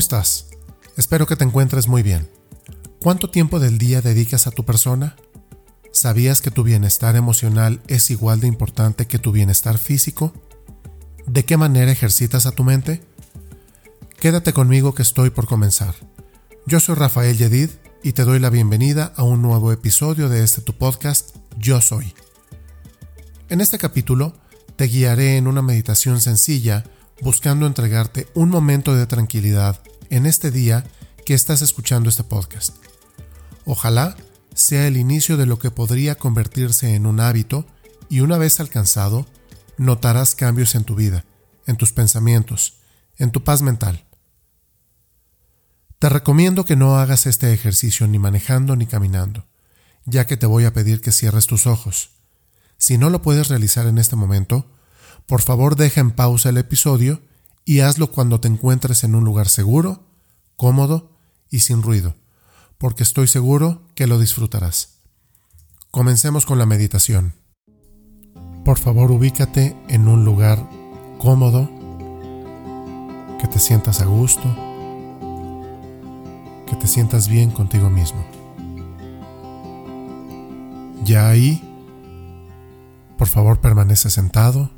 Hola, ¿cómo estás? Espero que te encuentres muy bien. ¿Cuánto tiempo del día dedicas a tu persona? ¿Sabías que tu bienestar emocional es igual de importante que tu bienestar físico? ¿De qué manera ejercitas a tu mente? Quédate conmigo que estoy por comenzar. Yo soy Rafael Yedid y te doy la bienvenida a un nuevo episodio de este tu podcast Yo Soy. En este capítulo te guiaré en una meditación sencilla buscando entregarte un momento de tranquilidad en este día que estás escuchando este podcast. Ojalá sea el inicio de lo que podría convertirse en un hábito y una vez alcanzado, notarás cambios en tu vida, en tus pensamientos, en tu paz mental. Te recomiendo que no hagas este ejercicio ni manejando ni caminando, ya que te voy a pedir que cierres tus ojos. Si no lo puedes realizar en este momento, por favor deja en pausa el episodio y hazlo cuando te encuentres en un lugar seguro, cómodo y sin ruido, porque estoy seguro que lo disfrutarás. Comencemos con la meditación. Por favor ubícate en un lugar cómodo, que te sientas a gusto, que te sientas bien contigo mismo. Ya ahí, por favor permanece sentado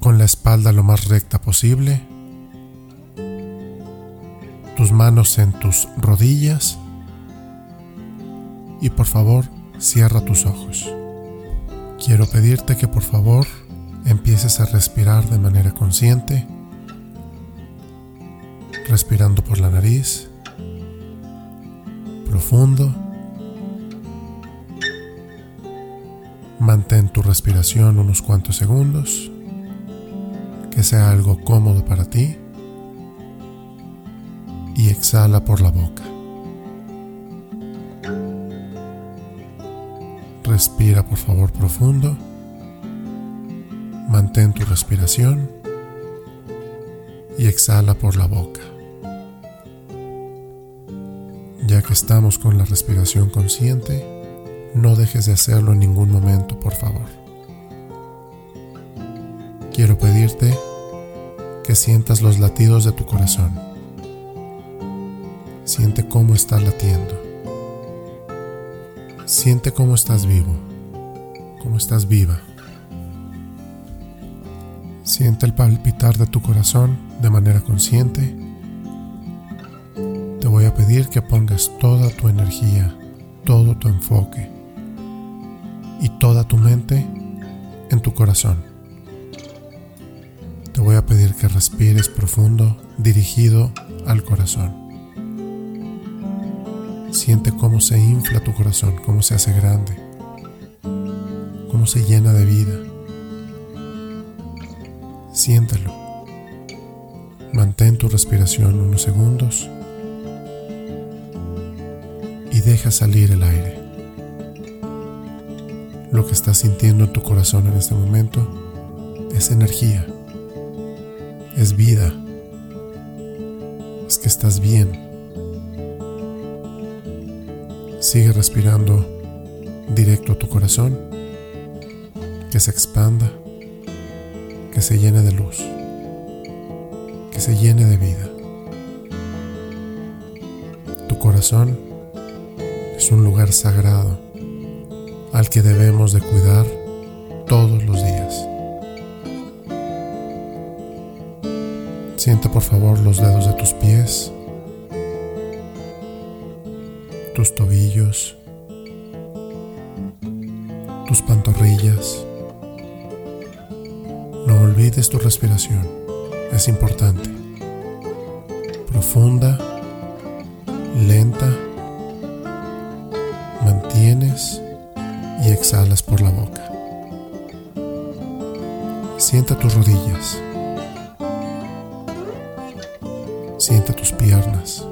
con la espalda lo más recta posible, tus manos en tus rodillas y por favor cierra tus ojos. Quiero pedirte que por favor empieces a respirar de manera consciente, respirando por la nariz, profundo. Mantén tu respiración unos cuantos segundos que sea algo cómodo para ti exhala por la boca. Respira por favor profundo. Mantén tu respiración y exhala por la boca. Ya que estamos con la respiración consciente, no dejes de hacerlo en ningún momento, por favor quiero pedirte que sientas los latidos de tu corazón. Siente cómo está latiendo. Siente cómo estás vivo, cómo estás viva. Siente el palpitar de tu corazón de manera consciente. Te voy a pedir que pongas toda tu energía, todo tu enfoque y toda tu mente en tu corazón voy a pedir que respires profundo dirigido al corazón. Siente cómo se infla tu corazón, cómo se hace grande, cómo se llena de vida. Siéntelo. Mantén tu respiración unos segundos y deja salir el aire. Lo que estás sintiendo en tu corazón en este momento es energía es vida, es que estás bien. Sigue respirando directo a tu corazón, que se expanda, que se llene de luz, que se llene de vida. Tu corazón es un lugar sagrado al que debemos de cuidar todos los días. Siente por favor los dedos de tus pies, tus tobillos, tus pantorrillas. No olvides tu respiración, es importante. Profunda, lenta, mantienes y exhalas por la boca. Sienta tus rodillas. Siente tus piernas,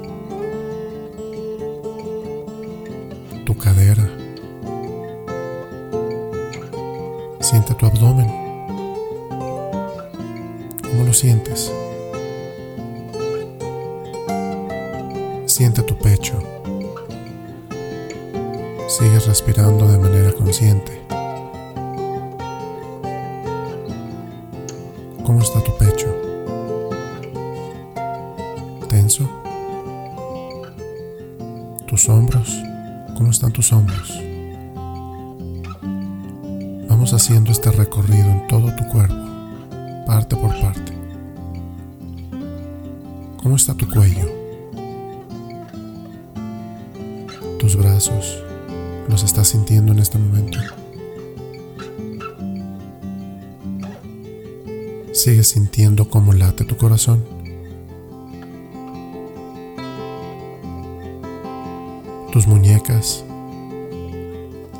tu abdomen. ¿Cómo lo sientes? Siente tu pecho. Sigue respirando de manera consciente. ¿Cómo está tu pecho? descanso. Tus hombros, ¿cómo están tus hombros? Haciendo este recorrido en todo tu cuerpo, parte por parte. ¿Cómo está tu cuello? Tus brazos, ¿los estás sintiendo en este momento? ¿Sigues sintiendo cómo late tu corazón? Tus muñecas,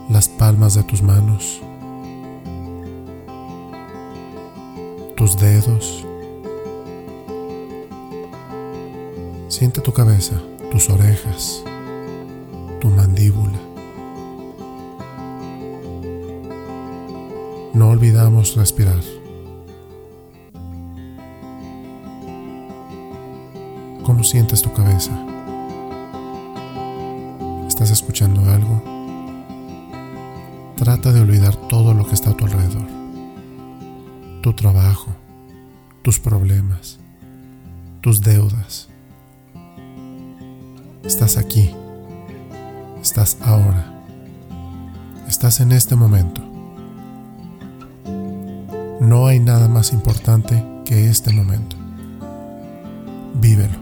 las palmas de tus manos, tus dedos. Siente tu cabeza, tus orejas, tu mandíbula. No olvidamos respirar. ¿Cómo sientes tu cabeza? ¿Estás escuchando algo? Trata de olvidar todo lo que está a tu alrededor. Tu trabajo, tus problemas, tus deudas. Estás aquí. Estás ahora. Estás en este momento. No hay nada más importante que este momento. Vívelo.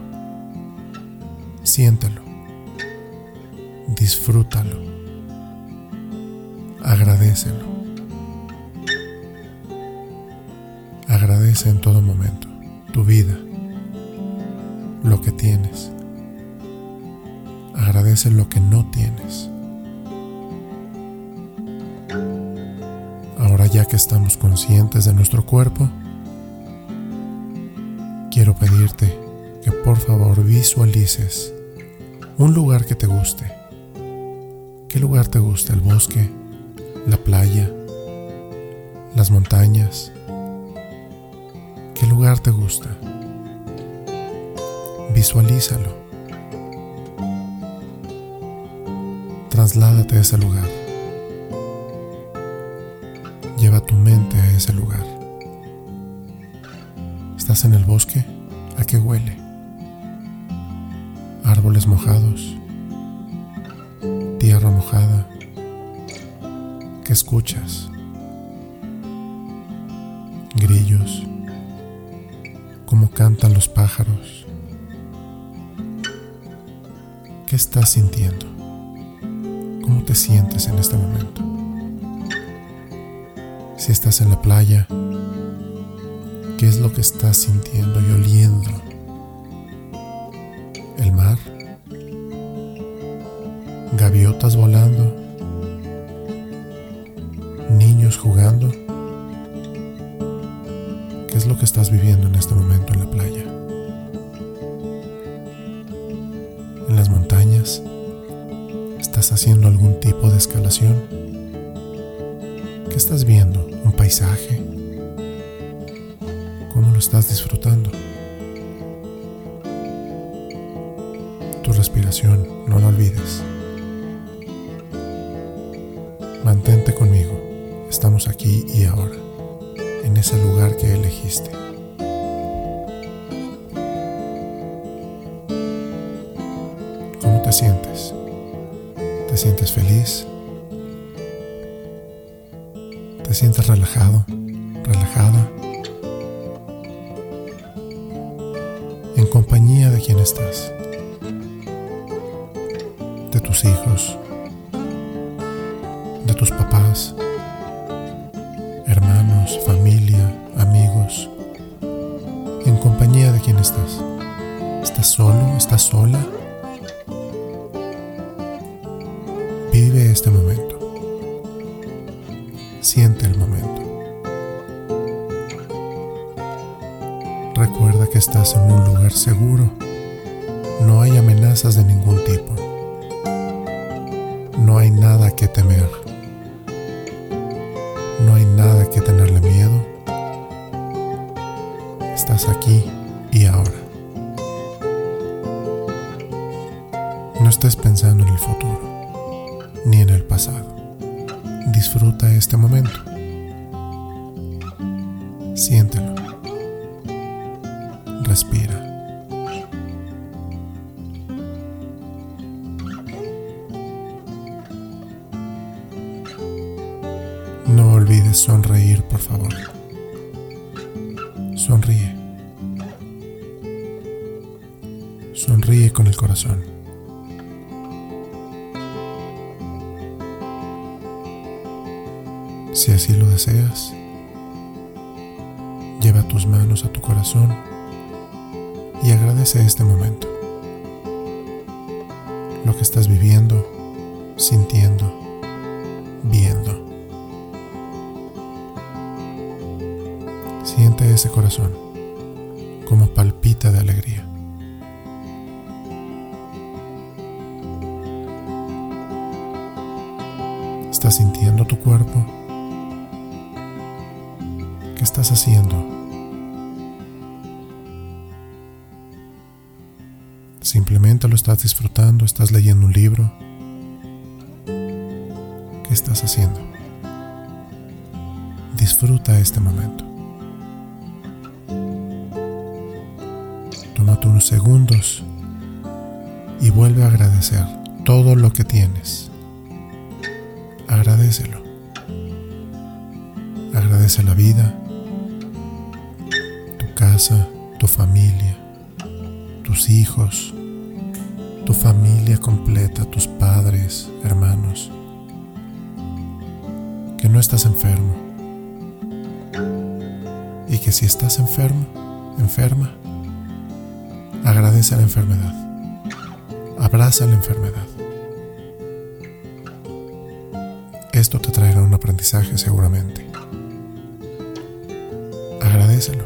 Siéntelo. Disfrútalo. Agradecelo. En todo momento tu vida, lo que tienes. Agradece lo que no tienes. Ahora ya que estamos conscientes de nuestro cuerpo, quiero pedirte que por favor visualices un lugar que te guste. ¿Qué lugar te gusta? ¿El bosque? ¿La playa? ¿Las montañas? ¿Qué lugar te gusta? Visualízalo. Trasládate a ese lugar. Lleva tu mente a ese lugar. ¿Estás en el bosque? ¿A qué huele? árboles mojados, tierra mojada. ¿Qué escuchas? Grillos, cómo cantan los pájaros. ¿Qué estás sintiendo? ¿Cómo te sientes en este momento? Si estás en la playa, ¿qué es lo que estás sintiendo y oliendo? el mar, gaviotas volando, niños jugando. ¿Qué es lo que estás viviendo en este momento en la playa? En las montañas, ¿estás haciendo algún tipo de escalación? ¿Qué estás viendo? ¿Un paisaje? ¿Cómo lo estás disfrutando? tu respiración, no lo olvides. Mantente conmigo, estamos aquí y ahora, en ese lugar que elegiste. ¿Cómo te sientes? ¿Te sientes feliz? ¿Te sientes relajado? ¿Relajada? En compañía de quien estás de tus hijos, de tus papás, familia, amigos, en compañía de quien estás. ¿Estás solo? ¿Estás sola? Vive este momento. Siente el momento. Recuerda que estás en un lugar seguro. No hay amenazas de ningún tipo no hay nada que temer. Nada que tenerle miedo. Estás aquí y ahora. No estés pensando en el futuro, ni en el pasado. Disfruta este momento. Siéntelo. Respira. Puedes sonreír, por favor. Sonríe. Sonríe con el corazón. Si así lo deseas, lleva tus manos a tu corazón y agradece este momento. Lo que estás viviendo, sintiendo, viendo. Ese corazón como palpita de alegría. ¿Estás sintiendo tu cuerpo? ¿Qué estás haciendo? Simplemente lo estás disfrutando, estás leyendo un libro. ¿Qué estás haciendo? Disfruta este momento. Tómate unos segundos y vuelve a agradecer todo lo que tienes. Agradecelo. Agradece la vida, tu casa, tu familia, tus hijos, tu familia completa, tus padres, hermanos. Que no estás enfermo. Y que si estás enfermo, enferma, agradece la enfermedad. Abraza la enfermedad. Esto te traerá un aprendizaje seguramente. Agradecelo.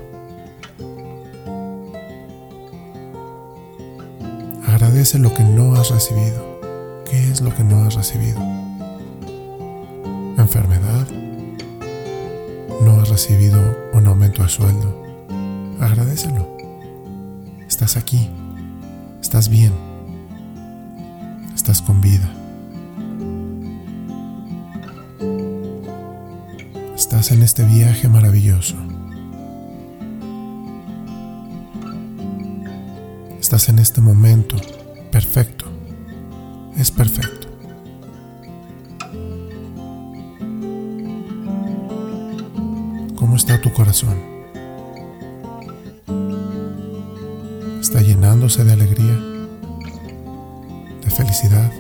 Agradece lo que no has recibido. ¿Qué es lo que no has recibido? Enfermedad. No has recibido un aumento de sueldo. Agradecelo. Estás aquí. Estás bien. Estás con vida. Estás en este viaje maravilloso. Estás en este momento perfecto. Es perfecto. ¿Cómo está tu corazón? ¿Está llenándose de alegría? ¿De felicidad?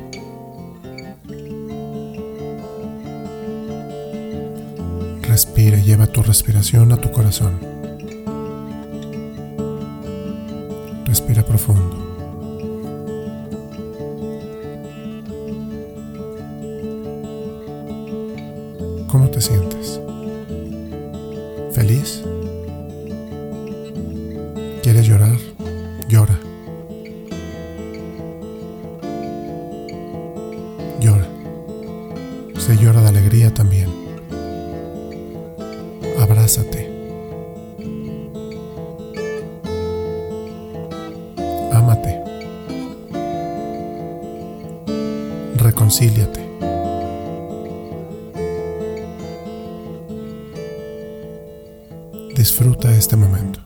Respira lleva tu respiración a tu corazón. Respira profundo. ¿Cómo te sientes? ¿Feliz? Se llora de alegría también. Abrázate. Ámate. Reconcíliate. Disfruta este momento.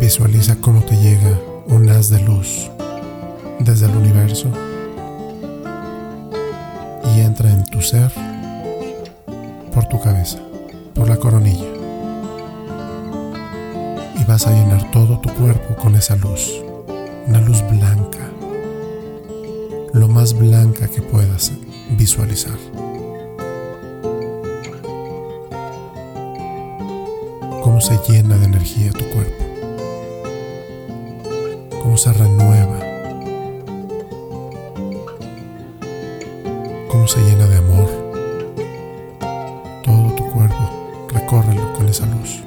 Visualiza cómo te llega un haz de luz desde el universo y entra en tu ser por tu cabeza, por la coronilla. Y vas a llenar todo tu cuerpo con esa luz, una luz blanca, lo más blanca que puedas visualizar. Cómo se llena de energía tu cuerpo, se renueva, cómo se llena de amor. Todo tu cuerpo, recórrelo con esa luz.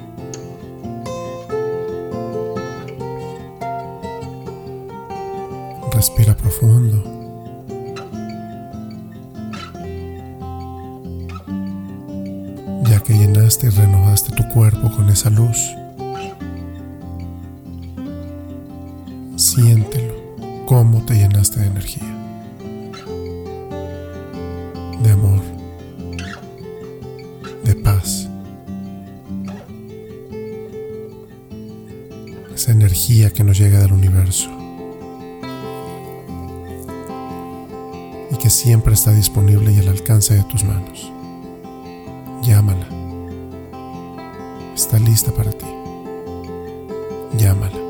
Respira profundo. Ya que llenaste y renovaste tu cuerpo con esa luz, siéntelo, cómo te llenaste de energía, de amor, de paz. Esa energía que nos llega del universo. que siempre está disponible y al alcance de tus manos. Llámala. Está lista para ti. Llámala.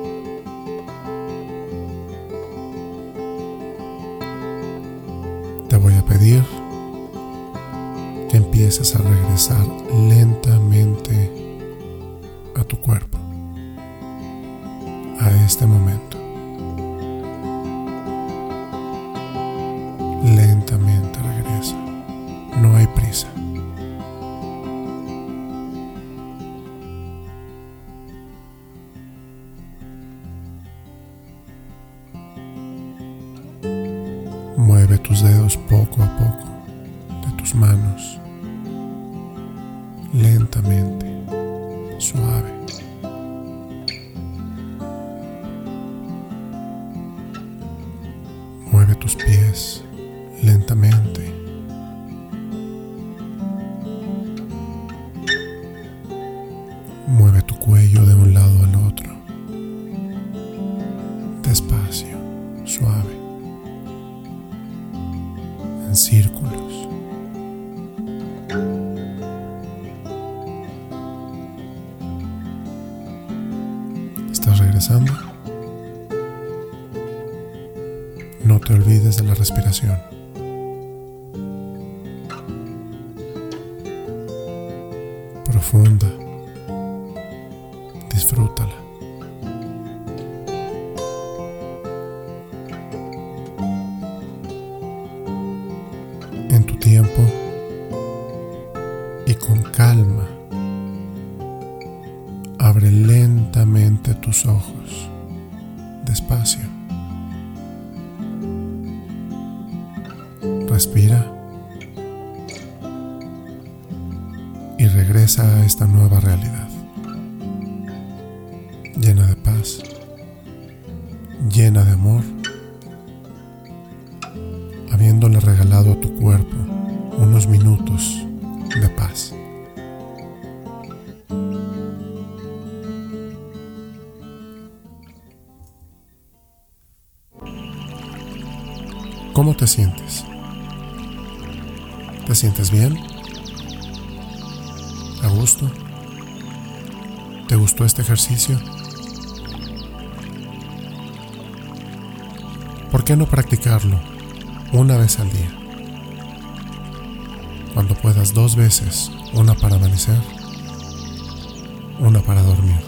Que empieces a regresar lentamente a tu cuerpo, a este momento. Lentamente regresa. No hay prisa. Mueve tus dedos poco a poco de tus manos, lentamente, suave. ¿Estás regresando? No te olvides de la respiración. Profunda. Disfrútala. Tus ojos, despacio. Respira y regresa a esta nueva realidad, llena de paz, llena de amor, habiéndole regalado a tu cuerpo unos minutos de paz. ¿Cómo te sientes? ¿Te sientes bien? ¿A gusto? ¿Te gustó este ejercicio? ¿Por qué no practicarlo una vez al día? Cuando puedas dos veces, una para amanecer, una para dormir.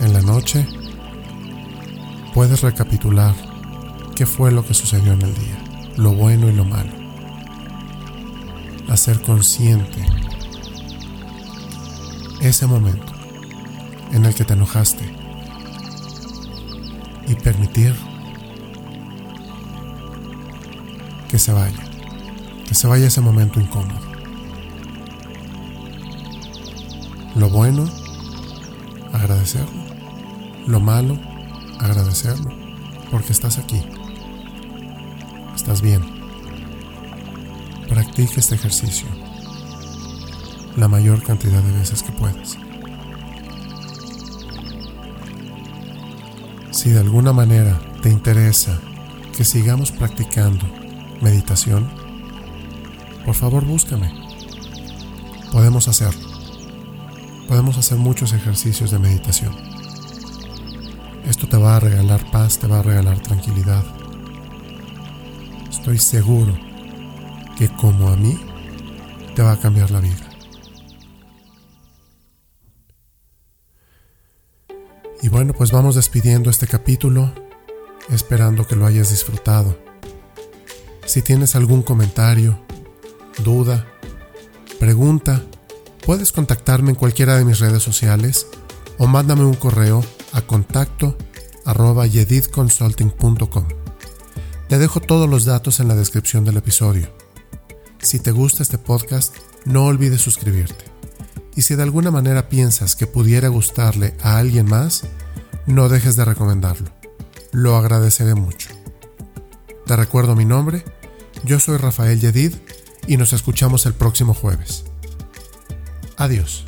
En la noche, puedes recapitular qué fue lo que sucedió en el día, lo bueno y lo malo. Hacer consciente ese momento en el que te enojaste y permitir que se vaya, que se vaya ese momento incómodo. Lo bueno, agradecerlo. Lo malo, agradecerlo, porque estás aquí. Estás bien. Practica este ejercicio la mayor cantidad de veces que puedas. Si de alguna manera te interesa que sigamos practicando meditación, por favor búscame. Podemos hacerlo. Podemos hacer muchos ejercicios de meditación. Esto te va a regalar paz, te va a regalar tranquilidad. Estoy seguro que como a mí, te va a cambiar la vida. Y bueno, pues vamos despidiendo este capítulo, esperando que lo hayas disfrutado. Si tienes algún comentario, duda, pregunta, puedes contactarme en cualquiera de mis redes sociales o mándame un correo a contacto arroba yedidconsulting.com. Te dejo todos los datos en la descripción del episodio. Si te gusta este podcast, no olvides suscribirte. Y si de alguna manera piensas que pudiera gustarle a alguien más, no dejes de recomendarlo. Lo agradeceré mucho. Te recuerdo mi nombre, yo soy Rafael Yedid y nos escuchamos el próximo jueves. Adiós.